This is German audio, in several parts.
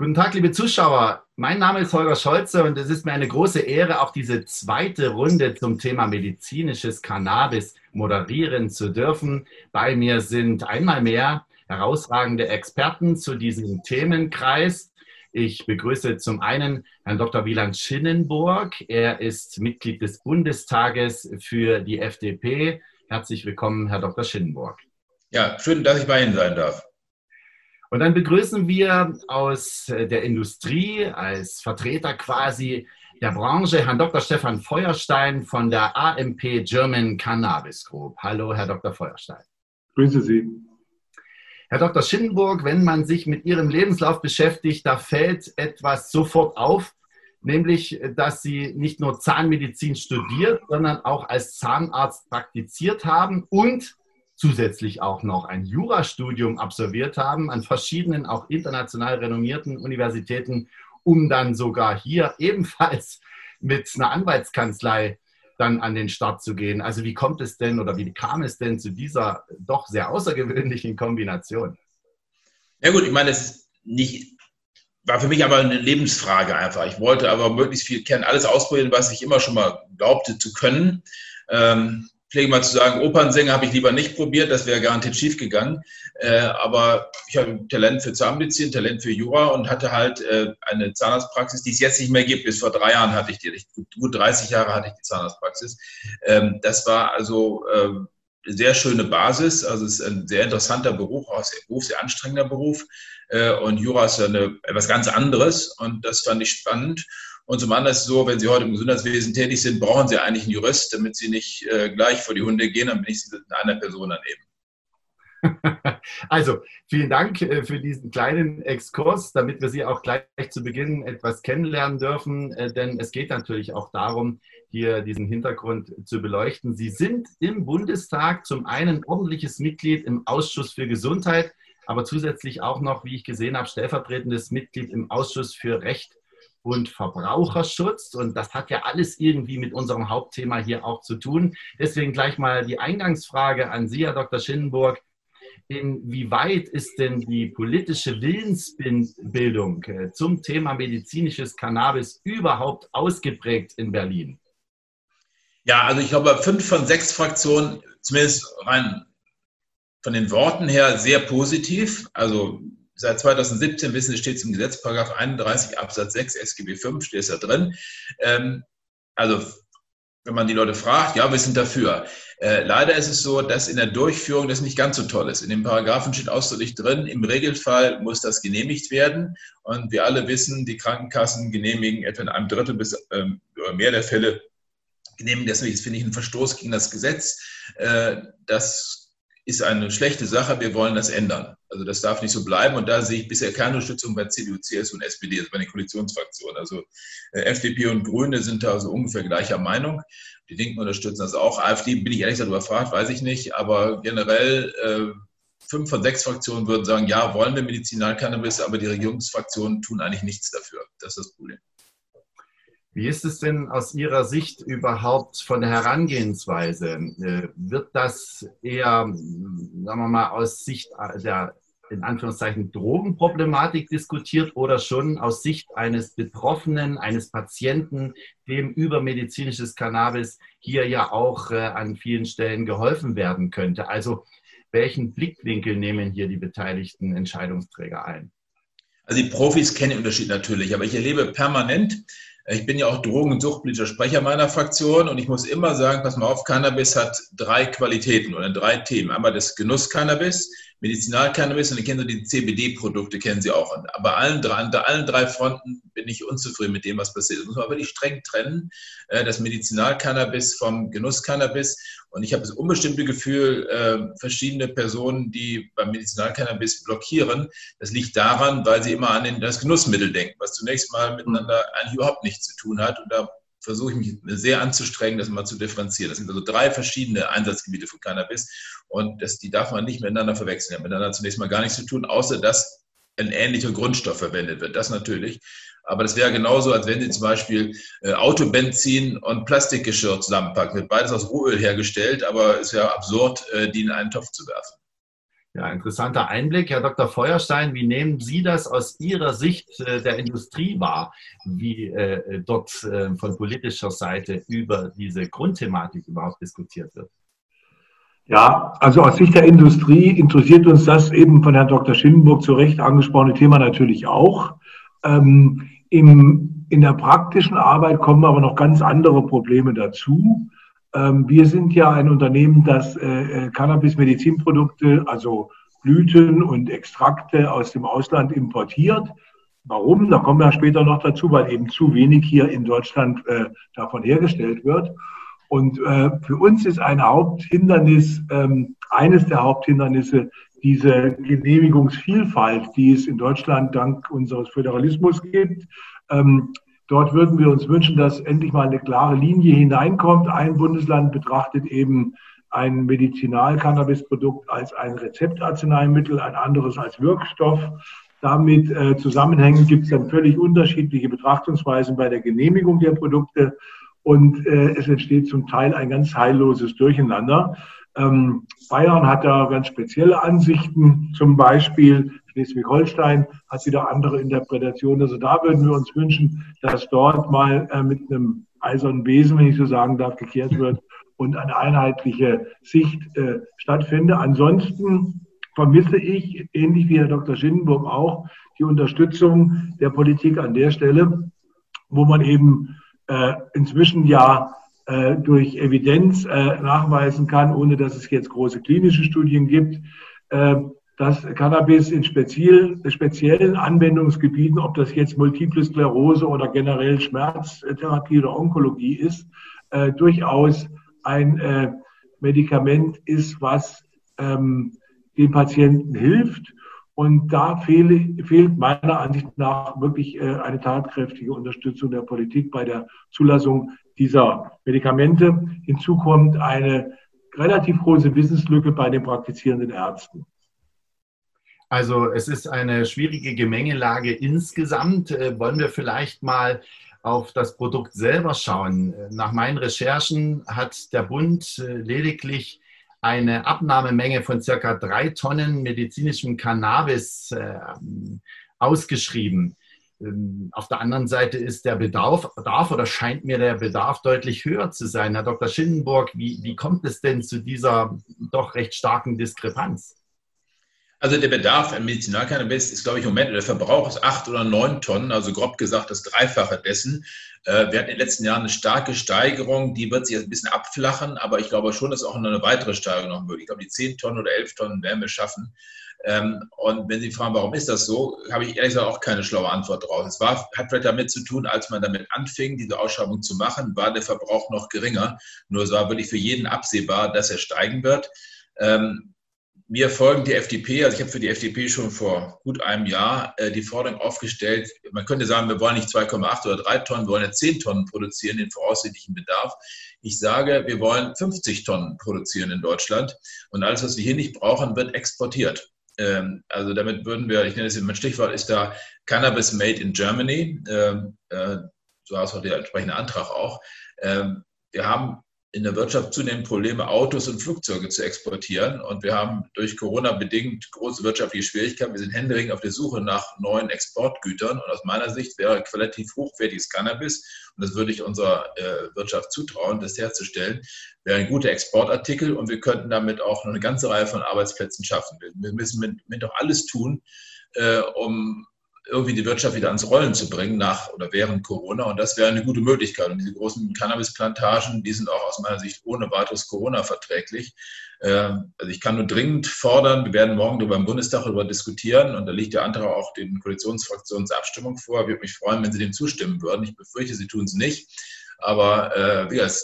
Guten Tag, liebe Zuschauer. Mein Name ist Holger Scholze und es ist mir eine große Ehre, auch diese zweite Runde zum Thema medizinisches Cannabis moderieren zu dürfen. Bei mir sind einmal mehr herausragende Experten zu diesem Themenkreis. Ich begrüße zum einen Herrn Dr. Wieland Schinnenburg. Er ist Mitglied des Bundestages für die FDP. Herzlich willkommen, Herr Dr. Schinnenburg. Ja, schön, dass ich bei Ihnen sein darf. Und dann begrüßen wir aus äh, der Industrie als Vertreter quasi der Branche Herrn Dr. Stefan Feuerstein von der AMP German Cannabis Group. Hallo, Herr Dr. Feuerstein. Grüße Sie. Herr Dr. Schindenburg, wenn man sich mit Ihrem Lebenslauf beschäftigt, da fällt etwas sofort auf, nämlich, dass Sie nicht nur Zahnmedizin studiert, sondern auch als Zahnarzt praktiziert haben und zusätzlich auch noch ein Jurastudium absolviert haben an verschiedenen, auch international renommierten Universitäten, um dann sogar hier ebenfalls mit einer Anwaltskanzlei dann an den Start zu gehen. Also wie kommt es denn oder wie kam es denn zu dieser doch sehr außergewöhnlichen Kombination? Ja gut, ich meine, es nicht, war für mich aber eine Lebensfrage einfach. Ich wollte aber möglichst viel kennen, alles ausprobieren, was ich immer schon mal glaubte zu können. Ähm, pflege mal zu sagen, Opernsänger habe ich lieber nicht probiert, das wäre garantiert schief gegangen. Äh, aber ich habe Talent für Zahnmedizin, Talent für Jura und hatte halt äh, eine Zahnarztpraxis, die es jetzt nicht mehr gibt. Bis vor drei Jahren hatte ich die, gut 30 Jahre hatte ich die Zahnarztpraxis. Ähm, das war also eine sehr schöne Basis. Also es ist ein sehr interessanter Beruf, auch sehr, Beruf, sehr anstrengender Beruf. Äh, und Jura ist ja eine, etwas ganz anderes und das fand ich spannend. Und zum anderen ist es so, wenn Sie heute im Gesundheitswesen tätig sind, brauchen Sie eigentlich einen Jurist, damit Sie nicht äh, gleich vor die Hunde gehen, dann bin ich mit einer Person daneben. Also, vielen Dank äh, für diesen kleinen Exkurs, damit wir Sie auch gleich zu Beginn etwas kennenlernen dürfen, äh, denn es geht natürlich auch darum, hier diesen Hintergrund zu beleuchten. Sie sind im Bundestag zum einen ordentliches Mitglied im Ausschuss für Gesundheit, aber zusätzlich auch noch, wie ich gesehen habe, stellvertretendes Mitglied im Ausschuss für Recht und Verbraucherschutz. Und das hat ja alles irgendwie mit unserem Hauptthema hier auch zu tun. Deswegen gleich mal die Eingangsfrage an Sie, Herr Dr. Schinnenburg. Inwieweit ist denn die politische Willensbildung äh, zum Thema medizinisches Cannabis überhaupt ausgeprägt in Berlin? Ja, also ich glaube, fünf von sechs Fraktionen, zumindest rein von den Worten her, sehr positiv. Also seit 2017 wissen steht es im Gesetz, Paragraph 31 Absatz 6 SGB 5 steht es da drin. Ähm, also wenn man die Leute fragt, ja, wir sind dafür. Äh, leider ist es so, dass in der Durchführung das nicht ganz so toll ist. In den Paragraphen steht ausdrücklich drin, im Regelfall muss das genehmigt werden. Und wir alle wissen, die Krankenkassen genehmigen etwa in einem Drittel bis ähm, mehr der Fälle genehmigen. Deswegen finde ich ein Verstoß gegen das Gesetz. Äh, das ist eine schlechte Sache, wir wollen das ändern. Also das darf nicht so bleiben und da sehe ich bisher keine Unterstützung bei CDU, CSU und SPD, also bei den Koalitionsfraktionen. Also äh, FDP und Grüne sind da also ungefähr gleicher Meinung. Die Linken unterstützen das auch. AfD bin ich ehrlich gesagt überfragt, weiß ich nicht, aber generell äh, fünf von sechs Fraktionen würden sagen, ja, wollen wir Medizinalcannabis, aber die Regierungsfraktionen tun eigentlich nichts dafür. Das ist das Problem. Wie ist es denn aus Ihrer Sicht überhaupt von der Herangehensweise? Äh, wird das eher, sagen wir mal, aus Sicht der in Anführungszeichen Drogenproblematik diskutiert oder schon aus Sicht eines Betroffenen, eines Patienten, dem über medizinisches Cannabis hier ja auch äh, an vielen Stellen geholfen werden könnte? Also welchen Blickwinkel nehmen hier die beteiligten Entscheidungsträger ein? Also die Profis kennen den Unterschied natürlich, aber ich erlebe permanent, ich bin ja auch Drogen- und suchtpolitischer Sprecher meiner Fraktion und ich muss immer sagen, pass mal auf, Cannabis hat drei Qualitäten oder drei Themen. Einmal das Genuss-Cannabis, Medizinalcannabis und ich kenne die CBD-Produkte, kennen Sie auch. bei allen drei, an allen drei Fronten bin ich unzufrieden mit dem, was passiert. Das muss man wirklich streng trennen, äh, das Medizinalcannabis vom Genusscannabis. Und ich habe das unbestimmte Gefühl, äh, verschiedene Personen, die beim Medizinalcannabis blockieren, das liegt daran, weil sie immer an das Genussmittel denken, was zunächst mal miteinander eigentlich überhaupt nichts zu tun hat. Und da versuche ich mich sehr anzustrengen, das mal zu differenzieren. Das sind also drei verschiedene Einsatzgebiete von Cannabis und das, die darf man nicht miteinander verwechseln. Die haben miteinander zunächst mal gar nichts zu tun, außer dass ein ähnlicher Grundstoff verwendet wird. Das natürlich. Aber das wäre genauso, als wenn Sie zum Beispiel äh, Autobenzin und Plastikgeschirr zusammenpacken. Wird beides aus Rohöl hergestellt, aber es wäre absurd, äh, die in einen Topf zu werfen. Ja, interessanter Einblick. Herr Dr. Feuerstein, wie nehmen Sie das aus Ihrer Sicht äh, der Industrie wahr, wie äh, dort äh, von politischer Seite über diese Grundthematik überhaupt diskutiert wird? Ja, also aus Sicht der Industrie interessiert uns das eben von Herrn Dr. Schimmelburg zu Recht angesprochene Thema natürlich auch. Ähm, im, in der praktischen Arbeit kommen aber noch ganz andere Probleme dazu. Ähm, wir sind ja ein Unternehmen, das äh, äh, Cannabis-Medizinprodukte, also Blüten und Extrakte aus dem Ausland importiert. Warum? Da kommen wir später noch dazu, weil eben zu wenig hier in Deutschland äh, davon hergestellt wird. Und für uns ist ein Haupthindernis, ähm, eines der Haupthindernisse, diese Genehmigungsvielfalt, die es in Deutschland dank unseres Föderalismus gibt. Dort würden wir uns wünschen, dass endlich mal eine klare Linie hineinkommt. Ein Bundesland betrachtet eben ein Medizinal-Cannabis-Produkt als ein Rezeptarzneimittel, ein anderes als Wirkstoff. Damit äh, zusammenhängend gibt es dann völlig unterschiedliche Betrachtungsweisen bei der Genehmigung der Produkte und äh, es entsteht zum Teil ein ganz heilloses Durcheinander. Ähm, Bayern hat da ganz spezielle Ansichten, zum Beispiel Schleswig-Holstein hat wieder andere Interpretationen. Also da würden wir uns wünschen, dass dort mal äh, mit einem eisernen Besen, wenn ich so sagen darf, gekehrt wird und eine einheitliche Sicht äh, stattfindet. Ansonsten vermisse ich, ähnlich wie Herr Dr. Schindenburg auch, die Unterstützung der Politik an der Stelle, wo man eben äh, inzwischen ja äh, durch Evidenz äh, nachweisen kann, ohne dass es jetzt große klinische Studien gibt, äh, dass Cannabis in speziell, speziellen Anwendungsgebieten, ob das jetzt Multiple Sklerose oder generell Schmerztherapie oder Onkologie ist, äh, durchaus ein äh, Medikament ist, was ähm, den Patienten hilft. Und da fehle, fehlt meiner Ansicht nach wirklich äh, eine tatkräftige Unterstützung der Politik bei der Zulassung dieser Medikamente. Hinzu kommt eine relativ große Wissenslücke bei den praktizierenden Ärzten. Also es ist eine schwierige Gemengelage insgesamt. Äh, wollen wir vielleicht mal auf das Produkt selber schauen. Nach meinen Recherchen hat der Bund äh, lediglich eine Abnahmemenge von circa drei Tonnen medizinischem Cannabis äh, ausgeschrieben. Ähm, auf der anderen Seite ist der Bedarf, Bedarf oder scheint mir der Bedarf deutlich höher zu sein. Herr Dr. Schindenburg, wie, wie kommt es denn zu dieser doch recht starken Diskrepanz? Also der Bedarf an Medizinalcannabis ist, glaube ich, im Moment, der Verbrauch ist acht oder neun Tonnen, also grob gesagt das Dreifache dessen. Äh, wir hatten in den letzten Jahren eine starke Steigerung, die wird sich jetzt ein bisschen abflachen, aber ich glaube schon, dass auch eine weitere Steigerung noch möglich. Ich glaube, die zehn Tonnen oder elf Tonnen werden wir schaffen. Ähm, und wenn Sie fragen, warum ist das so, habe ich ehrlich gesagt auch keine schlaue Antwort drauf. Es war, hat vielleicht damit zu tun, als man damit anfing, diese Ausschreibung zu machen, war der Verbrauch noch geringer. Nur es war wirklich für jeden absehbar, dass er steigen wird. Ähm, mir folgen die FDP, also ich habe für die FDP schon vor gut einem Jahr äh, die Forderung aufgestellt, man könnte sagen, wir wollen nicht 2,8 oder 3 Tonnen, wir wollen ja 10 Tonnen produzieren, den voraussichtlichen Bedarf. Ich sage, wir wollen 50 Tonnen produzieren in Deutschland und alles, was wir hier nicht brauchen, wird exportiert. Ähm, also damit würden wir, ich nenne es mein Stichwort, ist da Cannabis Made in Germany. Ähm, äh, so heißt auch der entsprechende Antrag auch. Ähm, wir haben in der Wirtschaft zunehmend Probleme, Autos und Flugzeuge zu exportieren. Und wir haben durch Corona bedingt große wirtschaftliche Schwierigkeiten. Wir sind händeringend auf der Suche nach neuen Exportgütern. Und aus meiner Sicht wäre qualitativ hochwertiges Cannabis, und das würde ich unserer äh, Wirtschaft zutrauen, das herzustellen, wäre ein guter Exportartikel. Und wir könnten damit auch eine ganze Reihe von Arbeitsplätzen schaffen. Wir müssen mit, mit auch alles tun, äh, um irgendwie die Wirtschaft wieder ans Rollen zu bringen nach oder während Corona. Und das wäre eine gute Möglichkeit. Und diese großen Cannabisplantagen, die sind auch aus meiner Sicht ohne weiteres Corona verträglich. Ähm, also ich kann nur dringend fordern, wir werden morgen darüber im Bundestag darüber diskutieren und da liegt der Antrag auch den Koalitionsfraktionen zur Abstimmung vor. Ich würde mich freuen, wenn Sie dem zustimmen würden. Ich befürchte, Sie tun es nicht. Aber äh, wie gesagt,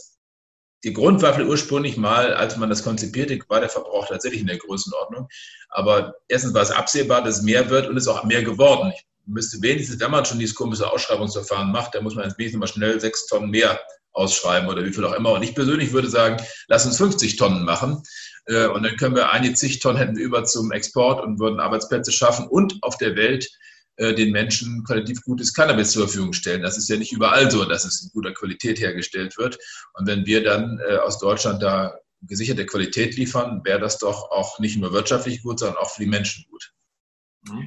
die Grundwaffe ursprünglich mal, als man das konzipierte, war der Verbrauch tatsächlich in der Größenordnung. Aber erstens war es absehbar, dass es mehr wird und es ist auch mehr geworden. Ich müsste wenigstens, wenn man schon dieses komische Ausschreibungsverfahren macht, dann muss man wenigstens mal schnell sechs Tonnen mehr ausschreiben oder wie viel auch immer. Und ich persönlich würde sagen, lass uns 50 Tonnen machen. Äh, und dann können wir einige zig Tonnen hätten über zum Export und würden Arbeitsplätze schaffen und auf der Welt äh, den Menschen qualitativ gutes Cannabis zur Verfügung stellen. Das ist ja nicht überall so, dass es in guter Qualität hergestellt wird. Und wenn wir dann äh, aus Deutschland da gesicherte Qualität liefern, wäre das doch auch nicht nur wirtschaftlich gut, sondern auch für die Menschen gut.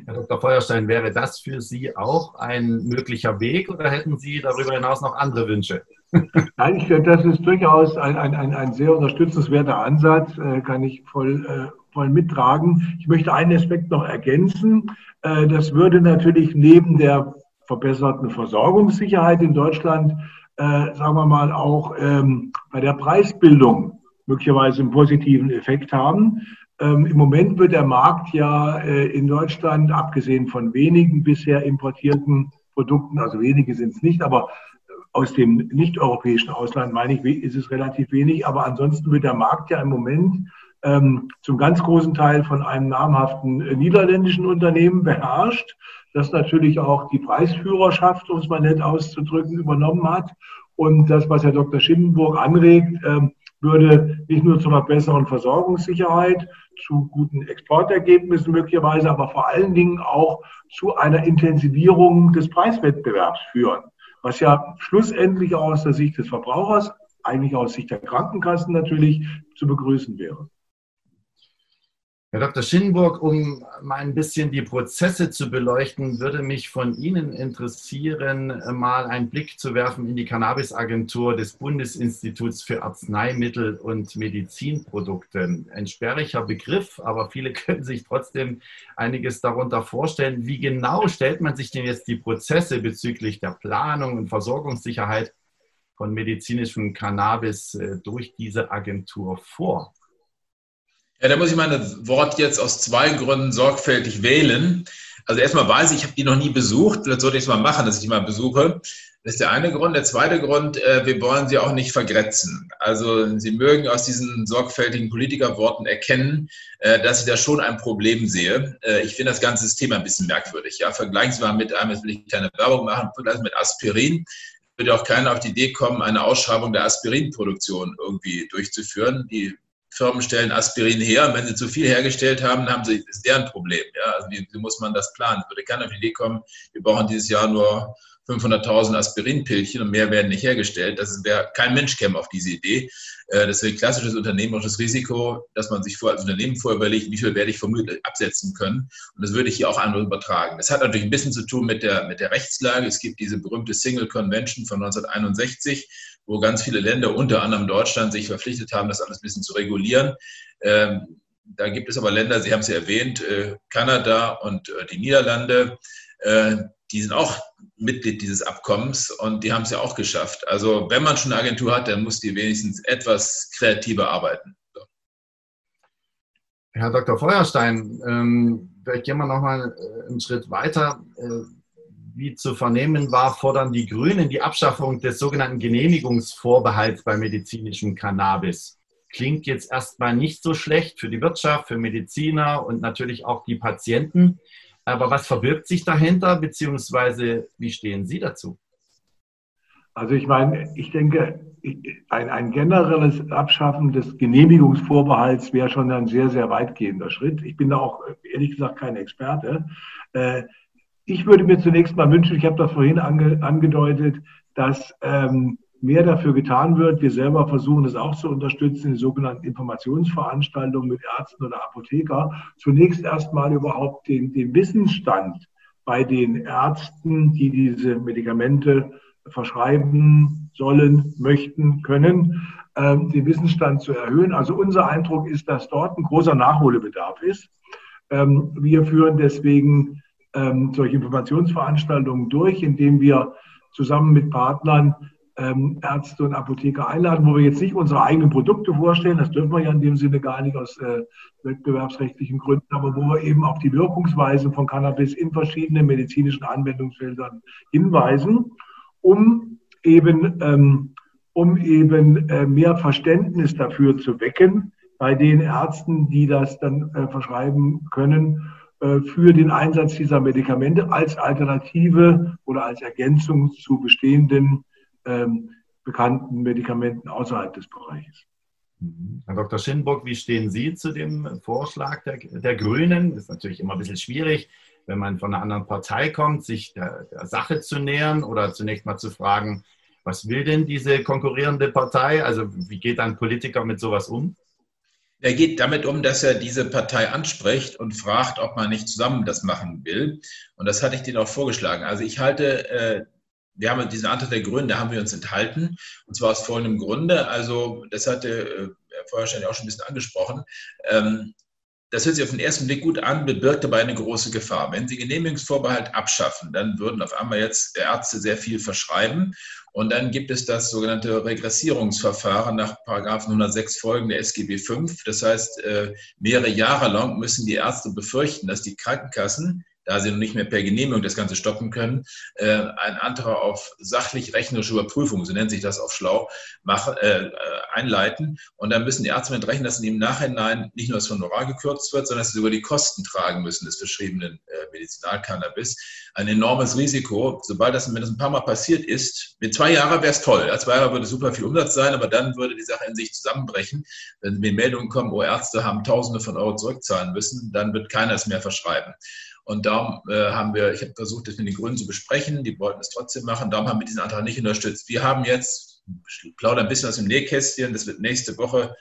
Herr Dr. Feuerstein, wäre das für Sie auch ein möglicher Weg oder hätten Sie darüber hinaus noch andere Wünsche? Nein, ich finde, das ist durchaus ein, ein, ein, ein sehr unterstützenswerter Ansatz, äh, kann ich voll, äh, voll mittragen. Ich möchte einen Aspekt noch ergänzen. Äh, das würde natürlich neben der verbesserten Versorgungssicherheit in Deutschland, äh, sagen wir mal, auch ähm, bei der Preisbildung möglicherweise einen positiven Effekt haben. Ähm, Im Moment wird der Markt ja äh, in Deutschland, abgesehen von wenigen bisher importierten Produkten, also wenige sind es nicht, aber aus dem nicht-europäischen Ausland, meine ich, ist es relativ wenig. Aber ansonsten wird der Markt ja im Moment ähm, zum ganz großen Teil von einem namhaften äh, niederländischen Unternehmen beherrscht, das natürlich auch die Preisführerschaft, um es mal nett auszudrücken, übernommen hat. Und das, was Herr Dr. Schindenburg anregt, ähm, würde nicht nur zu einer besseren Versorgungssicherheit, zu guten Exportergebnissen möglicherweise, aber vor allen Dingen auch zu einer Intensivierung des Preiswettbewerbs führen was ja schlussendlich aus der Sicht des Verbrauchers, eigentlich aus Sicht der Krankenkassen natürlich zu begrüßen wäre. Herr Dr. Schindenburg, um mal ein bisschen die Prozesse zu beleuchten, würde mich von Ihnen interessieren, mal einen Blick zu werfen in die Cannabisagentur des Bundesinstituts für Arzneimittel und Medizinprodukte. Ein sperriger Begriff, aber viele können sich trotzdem einiges darunter vorstellen. Wie genau stellt man sich denn jetzt die Prozesse bezüglich der Planung und Versorgungssicherheit von medizinischem Cannabis äh, durch diese Agentur vor? Ja, da muss ich mein Wort jetzt aus zwei Gründen sorgfältig wählen. Also erstmal weiß ich, ich habe die noch nie besucht. Das sollte ich mal machen, dass ich die mal besuche. Das ist der eine Grund. Der zweite Grund, äh, wir wollen sie auch nicht vergrätzen. Also Sie mögen aus diesen sorgfältigen Politikerworten erkennen, äh, dass ich da schon ein Problem sehe. Äh, ich finde das ganze Thema ein bisschen merkwürdig. Ja, vergleichen Sie mal mit einem, jetzt will ich keine Werbung machen, vergleichen mit Aspirin würde auch keiner auf die Idee kommen, eine Ausschreibung der Aspirinproduktion irgendwie durchzuführen. Die Firmen stellen Aspirin her und wenn sie zu viel hergestellt haben, haben sie, ist deren Problem. Ja? Also wie, wie muss man das planen? Es würde keiner auf die Idee kommen, wir brauchen dieses Jahr nur 500.000 Aspirinpilchen und mehr werden nicht hergestellt. Das wäre kein Mensch käme auf diese Idee. Äh, das wäre klassisches unternehmerisches Risiko, dass man sich vor, als Unternehmen vorher überlegt, wie viel werde ich vermutlich absetzen können. Und das würde ich hier auch andere übertragen. Das hat natürlich ein bisschen zu tun mit der, mit der Rechtslage. Es gibt diese berühmte Single Convention von 1961, wo ganz viele Länder, unter anderem Deutschland, sich verpflichtet haben, das alles ein bisschen zu regulieren. Ähm, da gibt es aber Länder, Sie haben es ja erwähnt, äh, Kanada und äh, die Niederlande, äh, die sind auch Mitglied dieses Abkommens und die haben es ja auch geschafft. Also wenn man schon eine Agentur hat, dann muss die wenigstens etwas kreativer arbeiten. So. Herr Dr. Feuerstein, ähm, vielleicht gehen wir noch mal äh, einen Schritt weiter. Äh, wie zu vernehmen war, fordern die Grünen die Abschaffung des sogenannten Genehmigungsvorbehalts bei medizinischem Cannabis. Klingt jetzt erstmal nicht so schlecht für die Wirtschaft, für Mediziner und natürlich auch die Patienten. Aber was verbirgt sich dahinter, beziehungsweise wie stehen Sie dazu? Also ich meine, ich denke, ein, ein generelles Abschaffen des Genehmigungsvorbehalts wäre schon ein sehr, sehr weitgehender Schritt. Ich bin da auch ehrlich gesagt kein Experte. Ich würde mir zunächst mal wünschen, ich habe das vorhin ange, angedeutet, dass ähm, mehr dafür getan wird. Wir selber versuchen es auch zu unterstützen, die sogenannten Informationsveranstaltungen mit Ärzten oder Apotheker. Zunächst erstmal überhaupt den, den Wissensstand bei den Ärzten, die diese Medikamente verschreiben sollen, möchten, können, ähm, den Wissensstand zu erhöhen. Also unser Eindruck ist, dass dort ein großer Nachholbedarf ist. Ähm, wir führen deswegen ähm, solche Informationsveranstaltungen durch, indem wir zusammen mit Partnern ähm, Ärzte und Apotheker einladen, wo wir jetzt nicht unsere eigenen Produkte vorstellen, das dürfen wir ja in dem Sinne gar nicht aus äh, wettbewerbsrechtlichen Gründen, aber wo wir eben auf die Wirkungsweise von Cannabis in verschiedenen medizinischen Anwendungsfeldern hinweisen, um eben, ähm, um eben äh, mehr Verständnis dafür zu wecken bei den Ärzten, die das dann äh, verschreiben können für den Einsatz dieser Medikamente als Alternative oder als Ergänzung zu bestehenden ähm, bekannten Medikamenten außerhalb des Bereiches. Mhm. Herr Dr. Schinburg, wie stehen Sie zu dem Vorschlag der, der Grünen? Ist natürlich immer ein bisschen schwierig, wenn man von einer anderen Partei kommt, sich der, der Sache zu nähern oder zunächst mal zu fragen, was will denn diese konkurrierende Partei? Also wie geht ein Politiker mit sowas um? Er geht damit um, dass er diese Partei anspricht und fragt, ob man nicht zusammen das machen will. Und das hatte ich denen auch vorgeschlagen. Also ich halte, äh, wir haben diesen Antrag der Grünen, da haben wir uns enthalten. Und zwar aus folgendem Grunde. Also das hatte äh, Herr Feuerstein auch schon ein bisschen angesprochen. Ähm, das hört sich auf den ersten Blick gut an, bewirkt aber eine große Gefahr. Wenn Sie Genehmigungsvorbehalt abschaffen, dann würden auf einmal jetzt Ärzte sehr viel verschreiben. Und dann gibt es das sogenannte Regressierungsverfahren nach 106 Folgen der SGB V. Das heißt, äh, mehrere Jahre lang müssen die Ärzte befürchten, dass die Krankenkassen da sie nicht mehr per Genehmigung das Ganze stoppen können, äh, ein Antrag auf sachlich-rechnerische Überprüfung, so nennt sich das auf Schlau, machen, äh, einleiten. Und dann müssen die Ärzte mit rechnen, dass ihnen im Nachhinein nicht nur das Honorar gekürzt wird, sondern dass sie sogar die Kosten tragen müssen des verschriebenen äh, Medizinalcannabis. Ein enormes Risiko. Sobald das, wenn das ein paar Mal passiert ist, mit zwei Jahren wäre es toll. Ja, zwei Jahre würde super viel Umsatz sein, aber dann würde die Sache in sich zusammenbrechen. Wenn mir Meldungen kommen, wo Ärzte haben Tausende von Euro zurückzahlen müssen, dann wird keiner es mehr verschreiben. Und darum äh, haben wir, ich habe versucht, das mit den Grünen zu besprechen, die wollten es trotzdem machen, darum haben wir diesen Antrag nicht unterstützt. Wir haben jetzt, ich plaudere ein bisschen aus dem Nähkästchen, das wird nächste Woche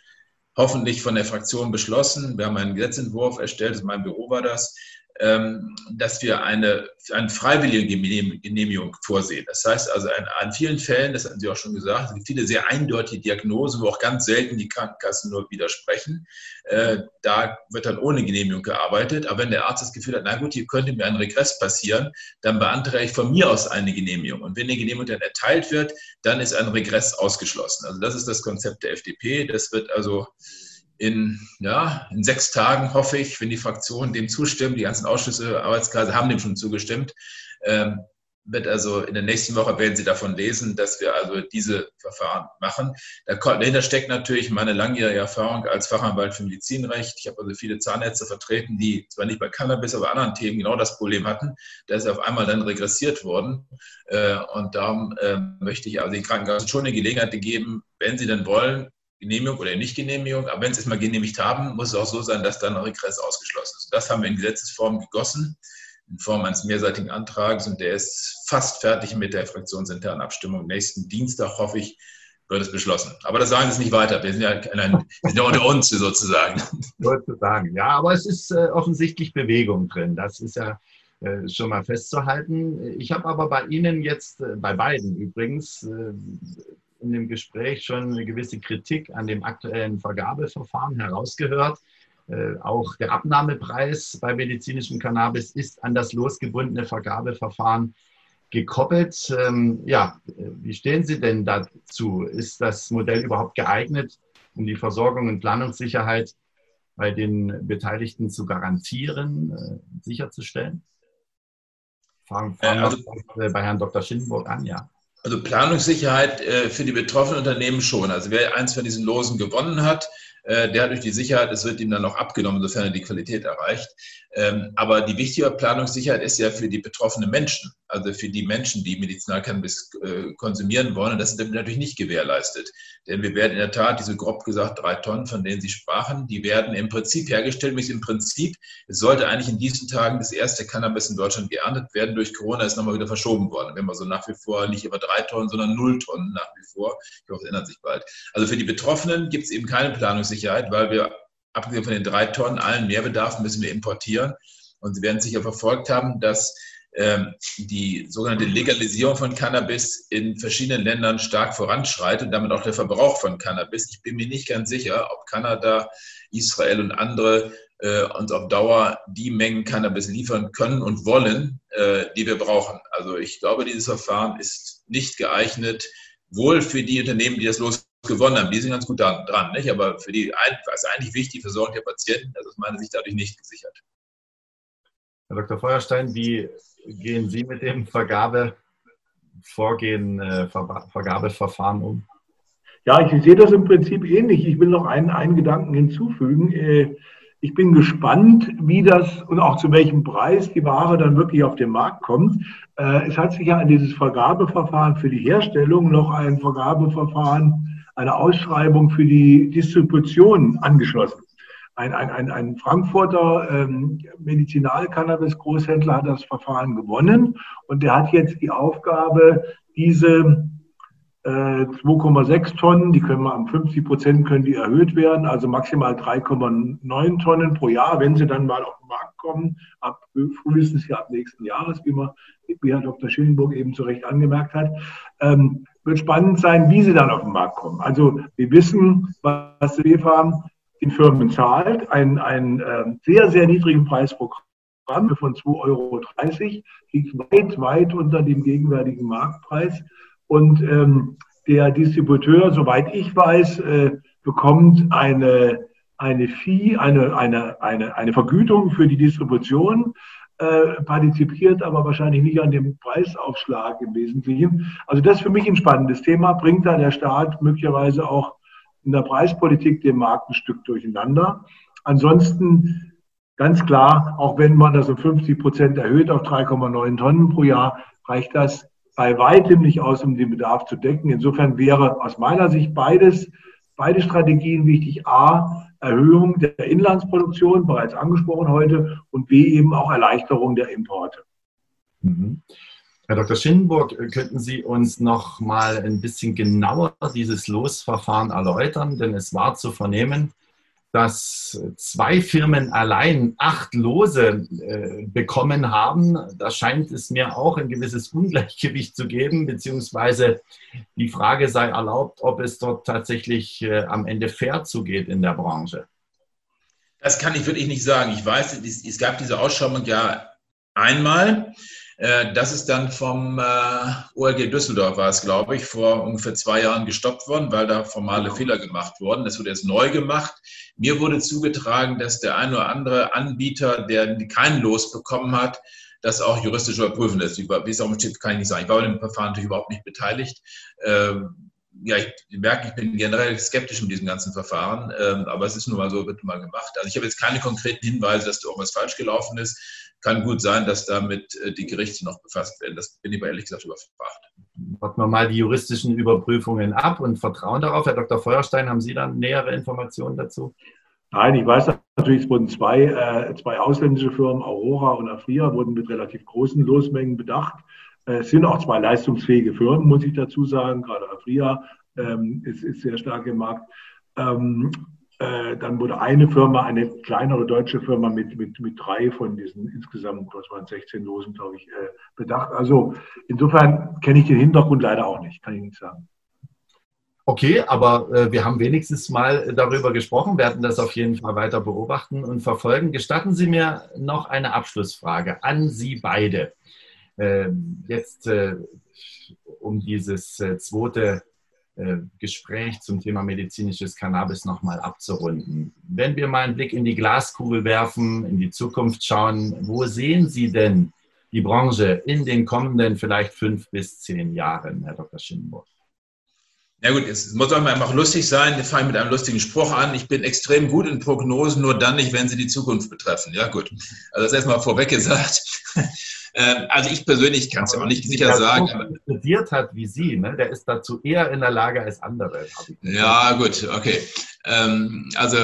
hoffentlich von der Fraktion beschlossen. Wir haben einen Gesetzentwurf erstellt, in meinem Büro war das, dass wir eine, eine freiwillige Genehmigung vorsehen. Das heißt also, an, an vielen Fällen, das hatten Sie auch schon gesagt, es gibt viele sehr eindeutige Diagnosen, wo auch ganz selten die Krankenkassen nur widersprechen. Äh, da wird dann ohne Genehmigung gearbeitet. Aber wenn der Arzt das Gefühl hat, na gut, hier könnte mir ein Regress passieren, dann beantrage ich von mir aus eine Genehmigung. Und wenn die Genehmigung dann erteilt wird, dann ist ein Regress ausgeschlossen. Also das ist das Konzept der FDP. Das wird also in, ja, in sechs Tagen, hoffe ich, wenn die Fraktionen dem zustimmen, die ganzen Ausschüsse, Arbeitskreise haben dem schon zugestimmt, ähm, wird also in der nächsten Woche werden Sie davon lesen, dass wir also diese Verfahren machen. Dahinter steckt natürlich meine langjährige Erfahrung als Fachanwalt für Medizinrecht. Ich habe also viele Zahnärzte vertreten, die zwar nicht bei Cannabis, aber anderen Themen genau das Problem hatten. Da ist auf einmal dann regressiert worden. Äh, und darum äh, möchte ich also den Krankenkassen schon eine Gelegenheit geben, wenn sie denn wollen, Genehmigung oder Nichtgenehmigung. Aber wenn sie es mal genehmigt haben, muss es auch so sein, dass dann ein Regress ausgeschlossen ist. Das haben wir in Gesetzesform gegossen, in Form eines mehrseitigen Antrags. Und der ist fast fertig mit der fraktionsinternen Abstimmung. Nächsten Dienstag, hoffe ich, wird es beschlossen. Aber das sagen Sie nicht weiter. Wir sind ja, ein, wir sind ja unter uns sozusagen. Sozusagen, ja. Aber es ist äh, offensichtlich Bewegung drin. Das ist ja äh, schon mal festzuhalten. Ich habe aber bei Ihnen jetzt, äh, bei beiden übrigens, äh, in dem Gespräch schon eine gewisse Kritik an dem aktuellen Vergabeverfahren herausgehört. Äh, auch der Abnahmepreis bei medizinischem Cannabis ist an das losgebundene Vergabeverfahren gekoppelt. Ähm, ja, wie stehen Sie denn dazu? Ist das Modell überhaupt geeignet, um die Versorgung und Planungssicherheit bei den Beteiligten zu garantieren, äh, sicherzustellen? Fangen, fangen also, wir bei Herrn Dr. Schindenburg an, ja. Also Planungssicherheit äh, für die betroffenen Unternehmen schon. Also wer eins von diesen Losen gewonnen hat, äh, der hat durch die Sicherheit, es wird ihm dann noch abgenommen, sofern er die Qualität erreicht. Ähm, aber die wichtige Planungssicherheit ist ja für die betroffenen Menschen, also für die Menschen, die Medizinalcannabis äh, konsumieren wollen. Das ist natürlich nicht gewährleistet. Denn wir werden in der Tat, diese grob gesagt drei Tonnen, von denen Sie sprachen, die werden im Prinzip hergestellt. Nämlich im Prinzip, es sollte eigentlich in diesen Tagen das erste Cannabis in Deutschland geerntet werden. Durch Corona ist nochmal wieder verschoben worden. Wenn wir so nach wie vor nicht über drei Tonnen, sondern null Tonnen nach wie vor. Ich hoffe, es ändert sich bald. Also für die Betroffenen gibt es eben keine Planungssicherheit, weil wir abgesehen von den drei Tonnen, allen Mehrbedarf müssen wir importieren. Und Sie werden sicher verfolgt haben, dass die sogenannte Legalisierung von Cannabis in verschiedenen Ländern stark voranschreitet und damit auch der Verbrauch von Cannabis. Ich bin mir nicht ganz sicher, ob Kanada, Israel und andere äh, uns auf Dauer die Mengen Cannabis liefern können und wollen, äh, die wir brauchen. Also ich glaube, dieses Verfahren ist nicht geeignet, wohl für die Unternehmen, die das los gewonnen haben, die sind ganz gut dran, nicht? aber für die, was eigentlich wichtig, die Versorgung der Patienten, das ist meiner Sicht dadurch nicht gesichert. Herr Dr. Feuerstein, wie gehen Sie mit dem Vergabevorgehen, äh, Vergabeverfahren um? Ja, ich sehe das im Prinzip ähnlich. Ich will noch einen, einen Gedanken hinzufügen. Äh, ich bin gespannt, wie das und auch zu welchem Preis die Ware dann wirklich auf den Markt kommt. Äh, es hat sich ja an dieses Vergabeverfahren für die Herstellung noch ein Vergabeverfahren eine Ausschreibung für die Distribution angeschlossen. Ein, ein, ein, ein Frankfurter ähm, Medizinal-Cannabis-Großhändler hat das Verfahren gewonnen und der hat jetzt die Aufgabe, diese 2,6 Tonnen, die können wir am 50 Prozent können die erhöht werden, also maximal 3,9 Tonnen pro Jahr, wenn sie dann mal auf den Markt kommen, ab frühestens ja ab nächsten Jahres, wie, man, wie Herr Dr. Schillenburg eben zu Recht angemerkt hat. Ähm, wird spannend sein, wie sie dann auf den Markt kommen. Also wir wissen, was die WEFA den Firmen zahlt, ein, ein äh, sehr, sehr niedrigen Preis pro Gramm von 2,30 Euro, liegt weit, weit unter dem gegenwärtigen Marktpreis. Und ähm, der Distributeur, soweit ich weiß, äh, bekommt eine, eine Fee, eine, eine, eine, eine Vergütung für die Distribution, äh, partizipiert aber wahrscheinlich nicht an dem Preisaufschlag im Wesentlichen. Also das ist für mich ein spannendes Thema. Bringt da der Staat möglicherweise auch in der Preispolitik den Markt ein Stück durcheinander? Ansonsten ganz klar, auch wenn man das um 50 Prozent erhöht auf 3,9 Tonnen pro Jahr, reicht das bei weitem nicht aus, um den Bedarf zu decken. Insofern wäre aus meiner Sicht beides, beide Strategien wichtig. A, Erhöhung der Inlandsproduktion, bereits angesprochen heute, und B, eben auch Erleichterung der Importe. Mhm. Herr Dr. Schindenburg, könnten Sie uns noch mal ein bisschen genauer dieses Losverfahren erläutern? Denn es war zu vernehmen, dass zwei Firmen allein acht Lose äh, bekommen haben. Da scheint es mir auch ein gewisses Ungleichgewicht zu geben, beziehungsweise die Frage sei erlaubt, ob es dort tatsächlich äh, am Ende fair zugeht in der Branche. Das kann ich wirklich nicht sagen. Ich weiß, es, es gab diese Ausschreibung ja einmal. Äh, das ist dann vom äh, ORG Düsseldorf, war es, glaube ich, vor ungefähr zwei Jahren gestoppt worden, weil da formale Fehler gemacht wurden. Das wurde jetzt neu gemacht. Mir wurde zugetragen, dass der ein oder andere Anbieter, der keinen Los bekommen hat, das auch juristisch überprüfen lässt. Wie es auch steht, kann ich nicht sagen. Ich war bei dem Verfahren natürlich überhaupt nicht beteiligt. Ähm, ja, ich merke, ich bin generell skeptisch mit diesem ganzen Verfahren, ähm, aber es ist nun mal so, wird nun mal gemacht. Also ich habe jetzt keine konkreten Hinweise, dass da irgendwas falsch gelaufen ist kann gut sein, dass damit äh, die Gerichte noch befasst werden. Das bin ich aber ehrlich gesagt überfragt. Warten wir mal die juristischen Überprüfungen ab und vertrauen darauf. Herr Dr. Feuerstein, haben Sie dann nähere Informationen dazu? Nein, ich weiß natürlich, es wurden zwei, äh, zwei ausländische Firmen, Aurora und Afria, wurden mit relativ großen Losmengen bedacht. Äh, es sind auch zwei leistungsfähige Firmen, muss ich dazu sagen. Gerade Afria ähm, ist, ist sehr stark im Markt. Ähm, äh, dann wurde eine Firma, eine kleinere deutsche Firma mit, mit, mit drei von diesen insgesamt, was waren 16 Losen, glaube ich, äh, bedacht. Also insofern kenne ich den Hintergrund leider auch nicht, kann ich nicht sagen. Okay, aber äh, wir haben wenigstens mal darüber gesprochen, werden das auf jeden Fall weiter beobachten und verfolgen. Gestatten Sie mir noch eine Abschlussfrage an Sie beide. Ähm, jetzt äh, um dieses äh, zweite Gespräch zum Thema medizinisches Cannabis nochmal abzurunden. Wenn wir mal einen Blick in die Glaskugel werfen, in die Zukunft schauen, wo sehen Sie denn die Branche in den kommenden vielleicht fünf bis zehn Jahren, Herr Dr. Schindenburg? Ja gut, es muss auch einfach lustig sein. Wir fangen mit einem lustigen Spruch an. Ich bin extrem gut in Prognosen, nur dann nicht, wenn sie die Zukunft betreffen. Ja gut, also das erstmal vorweg gesagt. Ähm, also ich persönlich kann es ja auch nicht sicher sagen. Aber studiert hat wie Sie, ne? der ist dazu eher in der Lage als andere. Ja, gut, okay. Ähm, also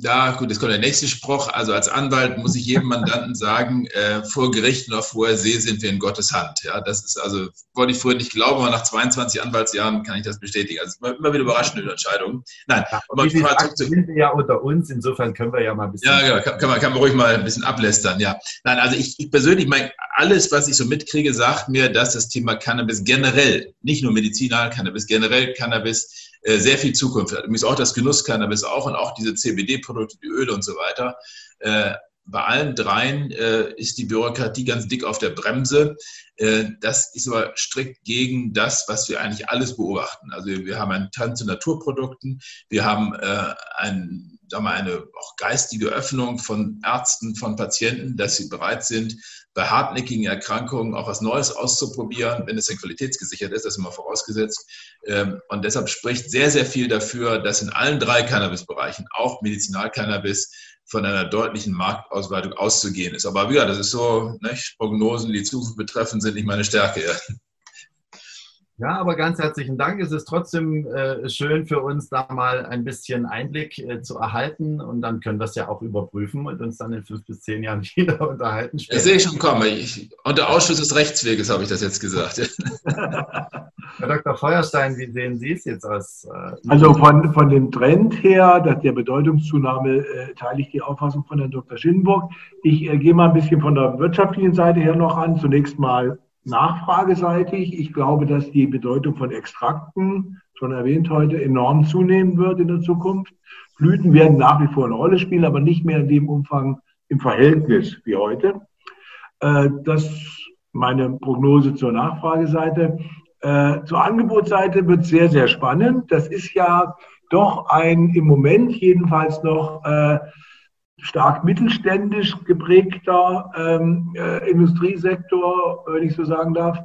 da, gut, jetzt kommt der nächste Spruch. Also als Anwalt muss ich jedem Mandanten sagen, äh, vor Gericht noch vorher See sind wir in Gottes Hand. Ja, das ist also, wollte ich früher nicht glauben, aber nach 22 Anwaltsjahren kann ich das bestätigen. Also immer wieder überraschende Entscheidungen. Nein, ja, aber gesagt, sind wir ja unter uns, insofern können wir ja mal ein bisschen. Ja, genau, kann, kann, man, kann man ruhig mal ein bisschen ablästern, ja. Nein, also ich, ich persönlich meine, alles, was ich so mitkriege, sagt mir, dass das Thema Cannabis generell, nicht nur Medizinal Cannabis, generell Cannabis äh, sehr viel Zukunft hat. Übrigens auch das Genuss-Cannabis auch und auch diese CBD-Produkte, die Öle und so weiter. Äh, bei allen dreien äh, ist die Bürokratie ganz dick auf der Bremse. das ist aber strikt gegen das, was wir eigentlich alles beobachten. Also wir haben einen Tanz zu Naturprodukten, wir haben wir, eine auch geistige Öffnung von Ärzten, von Patienten, dass sie bereit sind, bei hartnäckigen Erkrankungen auch was Neues auszuprobieren, wenn es denn qualitätsgesichert ist, das ist immer vorausgesetzt. Ähm, und deshalb spricht sehr, sehr viel dafür, dass in allen drei Cannabis-Bereichen, auch Medizinalcannabis, von einer deutlichen Marktausweitung auszugehen ist. Aber wieder, das ist so, nicht? Prognosen, die Zukunft betreffen, sind nicht meine Stärke. Ja, aber ganz herzlichen Dank. Es ist trotzdem äh, schön für uns, da mal ein bisschen Einblick äh, zu erhalten und dann können wir es ja auch überprüfen und uns dann in fünf bis zehn Jahren wieder unterhalten. Das sehe ich schon kommen. Ich, unter Ausschuss des Rechtsweges habe ich das jetzt gesagt. Herr Dr. Feuerstein, wie sehen Sie es jetzt aus? Äh, also von, von dem Trend her, dass der Bedeutungszunahme, äh, teile ich die Auffassung von Herrn Dr. Schindenburg. Ich äh, gehe mal ein bisschen von der wirtschaftlichen Seite her noch an. Zunächst mal nachfrageseitig. Ich glaube, dass die Bedeutung von Extrakten, schon erwähnt heute, enorm zunehmen wird in der Zukunft. Blüten werden nach wie vor eine Rolle spielen, aber nicht mehr in dem Umfang im Verhältnis wie heute. Äh, das meine Prognose zur Nachfrageseite. Äh, zur Angebotsseite wird sehr, sehr spannend. Das ist ja doch ein im Moment jedenfalls noch äh, stark mittelständisch geprägter ähm, äh, Industriesektor, wenn ich so sagen darf.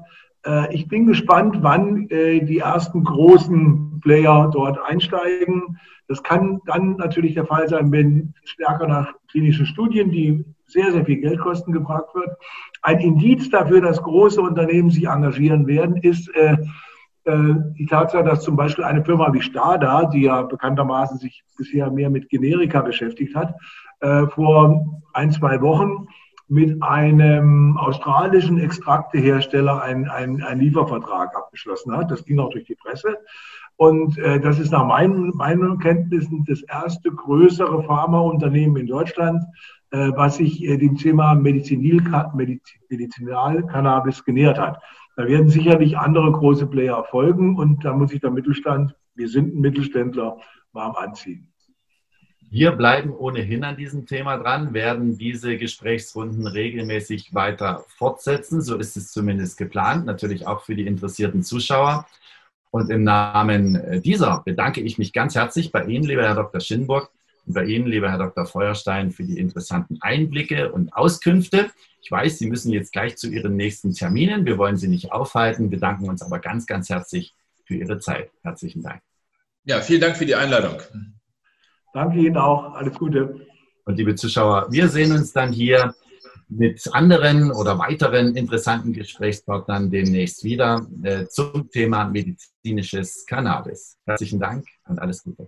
Äh, ich bin gespannt, wann äh, die ersten großen Player dort einsteigen. Das kann dann natürlich der Fall sein, wenn stärker nach klinischen Studien, die sehr, sehr viel Geld kosten, gefragt wird. Ein Indiz dafür, dass große Unternehmen sich engagieren werden, ist äh, äh, die Tatsache, dass zum Beispiel eine Firma wie Stada, die ja bekanntermaßen sich bisher mehr mit Generika beschäftigt hat, äh, vor ein, zwei Wochen mit einem australischen Extraktehersteller einen, einen Liefervertrag abgeschlossen hat. Das ging auch durch die Presse. Und äh, das ist nach meinen, meinen Kenntnissen das erste größere Pharmaunternehmen in Deutschland, äh, was sich äh, dem Thema Medizinalcannabis genähert hat. Da werden sicherlich andere große Player folgen und da muss sich der Mittelstand, wir sind ein Mittelständler, warm anziehen. Wir bleiben ohnehin an diesem Thema dran, werden diese Gesprächsrunden regelmäßig weiter fortsetzen. So ist es zumindest geplant, natürlich auch für die interessierten Zuschauer. Und im Namen dieser bedanke ich mich ganz herzlich bei Ihnen, lieber Herr Dr. Schinburg, und bei Ihnen, lieber Herr Dr. Feuerstein, für die interessanten Einblicke und Auskünfte. Ich weiß, Sie müssen jetzt gleich zu Ihren nächsten Terminen. Wir wollen Sie nicht aufhalten, bedanken uns aber ganz, ganz herzlich für Ihre Zeit. Herzlichen Dank. Ja, vielen Dank für die Einladung. Danke Ihnen auch. Alles Gute. Und liebe Zuschauer, wir sehen uns dann hier mit anderen oder weiteren interessanten Gesprächspartnern demnächst wieder äh, zum Thema medizinisches Cannabis. Herzlichen Dank und alles Gute.